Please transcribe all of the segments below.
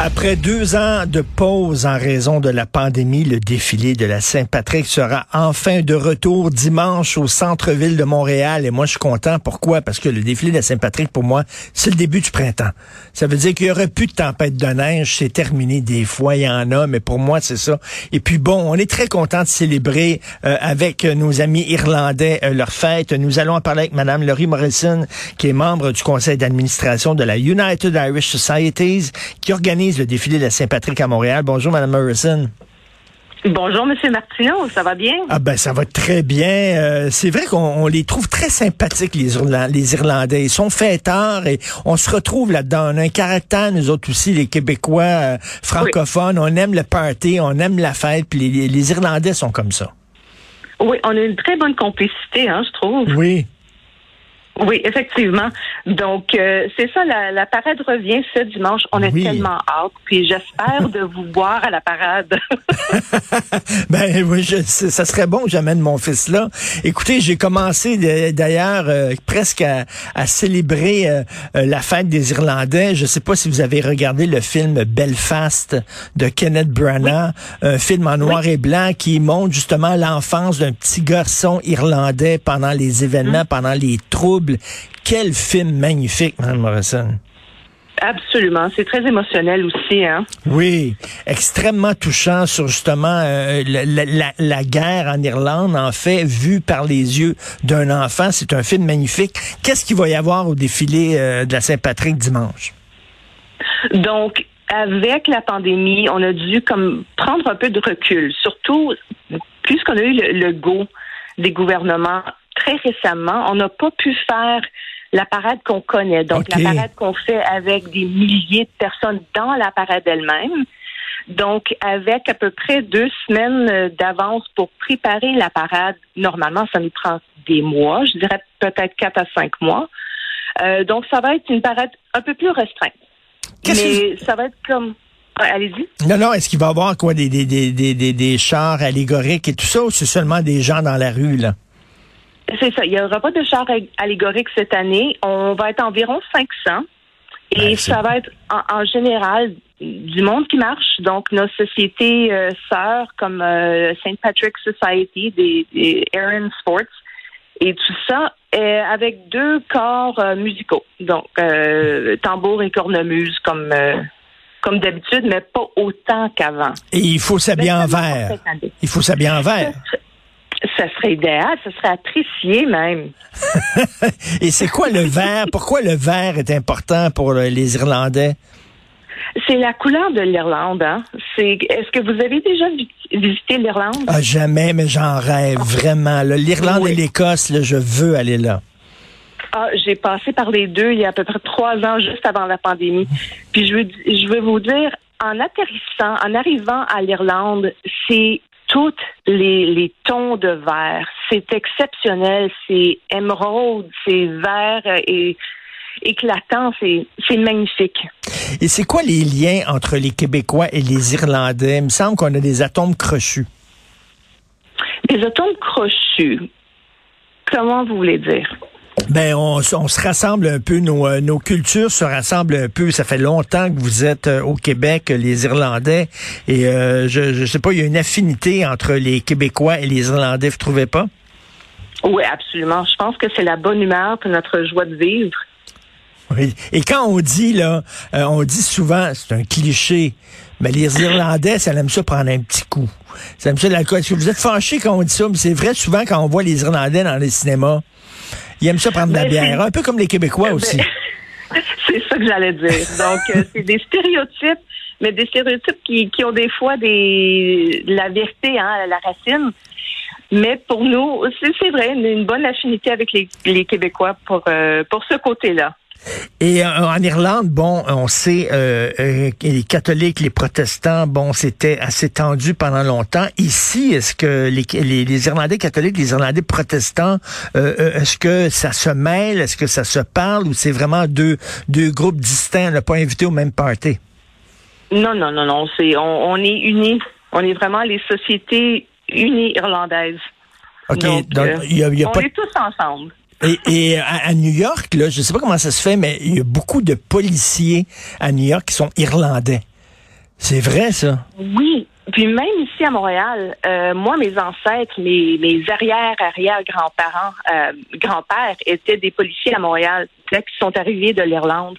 Après deux ans de pause en raison de la pandémie, le défilé de la Saint-Patrick sera enfin de retour dimanche au centre-ville de Montréal. Et moi, je suis content. Pourquoi? Parce que le défilé de la Saint-Patrick, pour moi, c'est le début du printemps. Ça veut dire qu'il y aurait plus de tempête de neige. C'est terminé. Des fois, il y en a, mais pour moi, c'est ça. Et puis bon, on est très content de célébrer euh, avec nos amis irlandais euh, leur fête. Nous allons en parler avec Madame Laurie Morrison, qui est membre du conseil d'administration de la United Irish Societies, qui organise le défilé de la Saint-Patrick à Montréal. Bonjour, Mme Morrison. Bonjour, Monsieur Martineau, ça va bien? Ah ben ça va très bien. Euh, c'est vrai qu'on les trouve très sympathiques, les, les Irlandais. Ils sont fêtards et on se retrouve là-dedans. On a un caractère, nous autres aussi, les Québécois euh, francophones. On aime le party, on aime la fête, puis les, les, Irlandais sont comme ça. Oui, on a une très bonne complicité, hein, je trouve. Oui. Oui, effectivement. Donc, euh, c'est ça, la, la, parade revient ce dimanche. On est tellement hâte. Puis j'espère de vous voir à la parade. ben oui, je, ça serait bon que j'amène mon fils là. Écoutez, j'ai commencé d'ailleurs euh, presque à, à célébrer euh, la fête des Irlandais. Je sais pas si vous avez regardé le film Belfast de Kenneth Branagh, un film en noir et blanc qui montre justement l'enfance d'un petit garçon irlandais pendant les événements, hum. pendant les troubles quel film magnifique, Mme Morrison. Absolument. C'est très émotionnel aussi. Hein? Oui, extrêmement touchant sur justement euh, la, guerre en Irlande, en fait, vue par les yeux d'un enfant. C'est un film magnifique. Qu'est-ce qu'il va y avoir au défilé euh, de la Saint-Patrick dimanche? Donc, avec la pandémie, on a dû comme prendre un peu de recul, surtout puisqu'on a eu le go des gouvernements très récemment, on n'a pas pu faire la parade qu'on connaît, donc la parade qu'on fait avec des milliers de personnes dans la parade elle-même. Donc, avec à peu près deux semaines euh, d'avance pour préparer la parade, normalement, ça nous prend des mois, je dirais peut-être quatre à cinq mois. Euh, donc, ça va être une parade un peu plus restreinte. Mais ça va être comme Allez-y. Non, non, est-ce qu'il va y avoir quoi, des, des, des, des, des chars allégoriques et tout ça, ou c'est seulement des gens dans la rue, là? C'est ça. Il n'y aura pas de char allégorique cette année. On va être environ 500. Et ben, ça va être en, général du monde qui marche, donc nos sociétés euh, sœurs comme euh, St. Patrick's Society, des, des Aaron Sports, et tout ça, euh, avec deux corps musicaux, donc tambour et cornemuse comme comme d'habitude, mais pas autant qu'avant. Et il faut s'habiller en vert. Il faut s'habiller en vert. Ça serait idéal, ça serait apprécié même. Et c'est quoi le vert? Pourquoi le vert est important pour les Irlandais? C'est la couleur de l'Irlande. Hein? C'est. Est-ce que vous avez déjà visité l'Irlande? Ah, Jamais, mais j'en rêve vraiment. L'Irlande et l'Écosse, je veux aller là. Ah, j'ai passé par les deux il y a à peu près trois ans, juste avant la pandémie. Puis je veux, je veux vous dire, en atterrissant, en arrivant à l'Irlande, c'est tous les, tons de vert. C'est exceptionnel. C'est émeraude, c'est vert et éclatant. C'est magnifique. Et c'est quoi les liens entre les Québécois et les Irlandais? Il me semble qu'on a des atomes crochus. Des atomes crochus. Comment vous voulez dire? Ben, on, se rassemble un peu, nos, euh, nos, cultures se rassemblent un peu. Ça fait longtemps que vous êtes euh, au Québec, les Irlandais, et euh, je, je sais pas, il y a une affinité entre les Québécois et les Irlandais, vous trouvez pas? Oui, absolument. Je pense que c'est la bonne humeur, que notre joie de vivre. Oui. Et quand on dit, là, on dit souvent, c'est un cliché, mais les Irlandais, ça aime ça prendre un petit coup. Ça aime ça l'alcool. Est-ce que vous êtes fâchés quand on dit ça? Mais c'est vrai, souvent, quand on voit les Irlandais dans les cinémas, ils aiment ça prendre de la bière, un peu comme les Québécois aussi. c'est ça que j'allais dire. Donc, euh, c'est des stéréotypes, mais des stéréotypes qui, qui ont des fois des la vérité hein, à la racine. Mais pour nous, c'est vrai, une bonne affinité avec les, les Québécois pour, euh, pour ce côté-là. Et euh, en Irlande, bon, on sait, euh, euh, les catholiques, les protestants, bon, c'était assez tendu pendant longtemps. Ici, est-ce que les, les, Irlandais catholiques, les Irlandais protestants, est-ce que ça se mêle, est-ce que ça se parle, ou c'est vraiment deux, deux groupes distincts, ne pas invités au même party? Non, non, non, non, c'est, on, est unis. On est vraiment les sociétés unies irlandaises. OK, donc, y a, y a on est tous ensemble. Et, et à, New York, là, je sais pas comment ça se fait, mais il y a beaucoup de policiers à New York qui sont irlandais. C'est vrai, ça? Oui. Puis même ici à Montréal, euh, moi, mes ancêtres, mes, mes arrière-arrière-grands-parents, euh, grands-pères étaient des policiers à Montréal, qui sont arrivés de l'Irlande.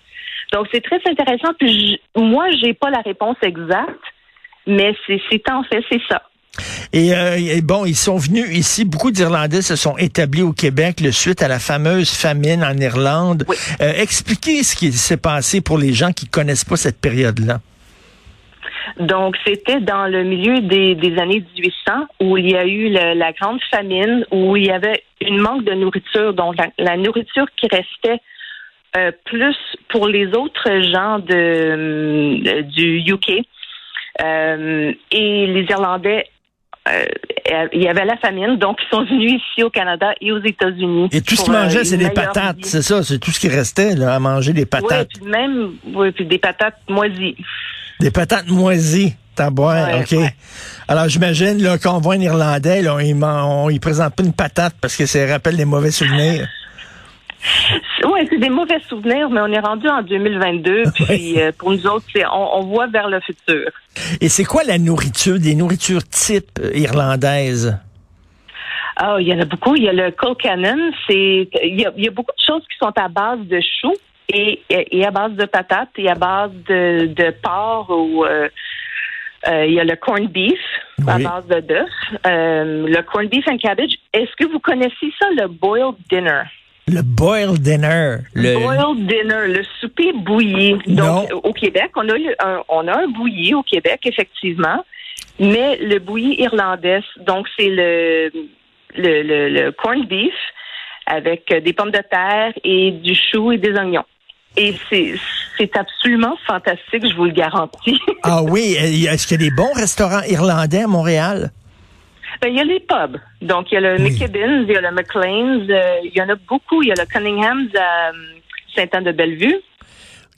Donc, c'est très intéressant. Puis moi, j'ai pas la réponse exacte, mais c'est en fait, c'est ça. Euh, et, bon, ils sont venus ici. Beaucoup d'Irlandais se sont établis au Québec le suite à la fameuse famine en Irlande. Euh, expliquez ce qui s'est passé pour les gens qui connaissent pas cette période-là. Donc, c'était dans le milieu des, années 1800 où il y a eu la grande famine, où il y avait une manque de nourriture. Donc, la, nourriture qui restait euh, plus pour les autres gens de, du UK. et les Irlandais euh, il y avait la famine, donc ils sont venus ici au Canada et aux États-Unis. Et tout ce qu'ils mangeaient, euh, c'est des patates, c'est ça, c'est tout ce qui restait là, à manger des patates. Oui, puis même, oui, puis des patates moisies. Des patates moisies. T'as boire, OK. Alors, j'imagine, là, quand on voit un Irlandais, là, on, il présente pas une patate parce que ça rappelle des mauvais souvenirs. Oui, c'est des mauvais souvenirs, mais on est rendu en 2022, puis euh, pour nous autres, on, on, voit vers le futur. Et c'est quoi la nourriture, des nourritures type irlandaises? Ah, il y en a beaucoup. Il y a le colcannon, c'est il y, a, beaucoup de choses qui sont à base de choux et, et, à base de patates et à base de, de porc ou euh, euh, il y a le corned beef à base de bœuf. le corned beef and cabbage. Est-ce que vous connaissez ça, le boiled dinner? Le boiled dinner. Le boiled dinner, le souper bouilli. Donc, au Québec, on a, un, on a un bouilli au Québec, effectivement, mais le bouilli irlandais, donc c'est le, le, le, le corned beef avec des pommes de terre et du chou et des oignons. Et c'est absolument fantastique, je vous le garantis. ah oui, est-ce qu'il y a des bons restaurants irlandais à Montréal? Ben, il y a les pubs. Donc, il y a le oui. il y a le McLean's, euh, il y en a beaucoup. Il y a le Cunningham's à euh, Saint-Anne-de-Bellevue.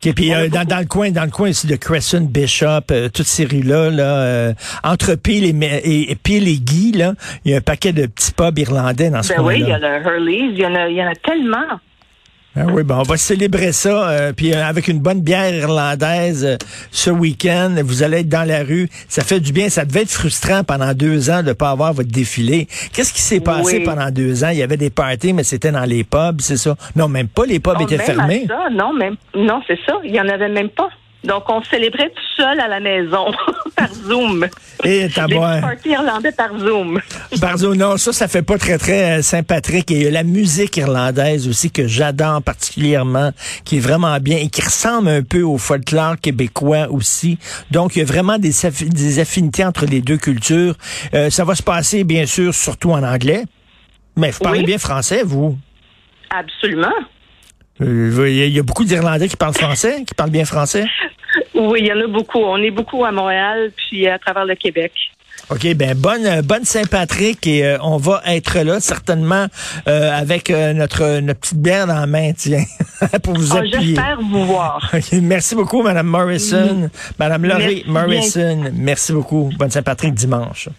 OK, puis euh, dans, dans, le coin, dans le coin ici de Crescent, Bishop, toutes ces rues-là, là, entre Peel et, et, Peel et Guy, là, il y a un paquet de petits pubs irlandais dans ce ben coin-là. Oui, il y a le Hurley's, il y en a, il y en a tellement. Ah oui, bon, on va célébrer ça, euh, puis euh, avec une bonne bière irlandaise euh, ce week-end. Vous allez être dans la rue, ça fait du bien. Ça devait être frustrant pendant deux ans de ne pas avoir votre défilé. Qu'est-ce qui s'est passé pendant deux ans? Il y avait des parties, mais c'était dans les pubs, c'est ça? Non, même pas. Les pubs étaient fermés. Ça, non, même non, c'est ça. Il y en avait même pas. Donc, on célébrait tout seul à la maison, par Zoom. Et t'as party irlandais par Zoom. par Zoom, non, ça, ça fait pas très, très euh, Saint-Patrick. Et la musique irlandaise aussi, que j'adore particulièrement, qui est vraiment bien et qui ressemble un peu au folklore québécois aussi. Donc, il y a vraiment des, des affinités entre les deux cultures. Euh, ça va se passer, bien sûr, surtout en anglais. Mais vous parlez bien français, vous? Absolument. Euh, il y a beaucoup d'Irlandais qui parlent français, qui parlent bien français. Oui, il y en a beaucoup. On est beaucoup à Montréal, puis à travers le Québec. OK, ben bonne bonne Saint-Patrick et euh, on va être là certainement euh, avec notre notre petite bière dans la main, tiens, pour vous oh, appuyer. J'espère vous voir. Merci beaucoup, Madame Morrison, Madame Laurie Morrison. Merci beaucoup. Bonne Saint-Patrick dimanche.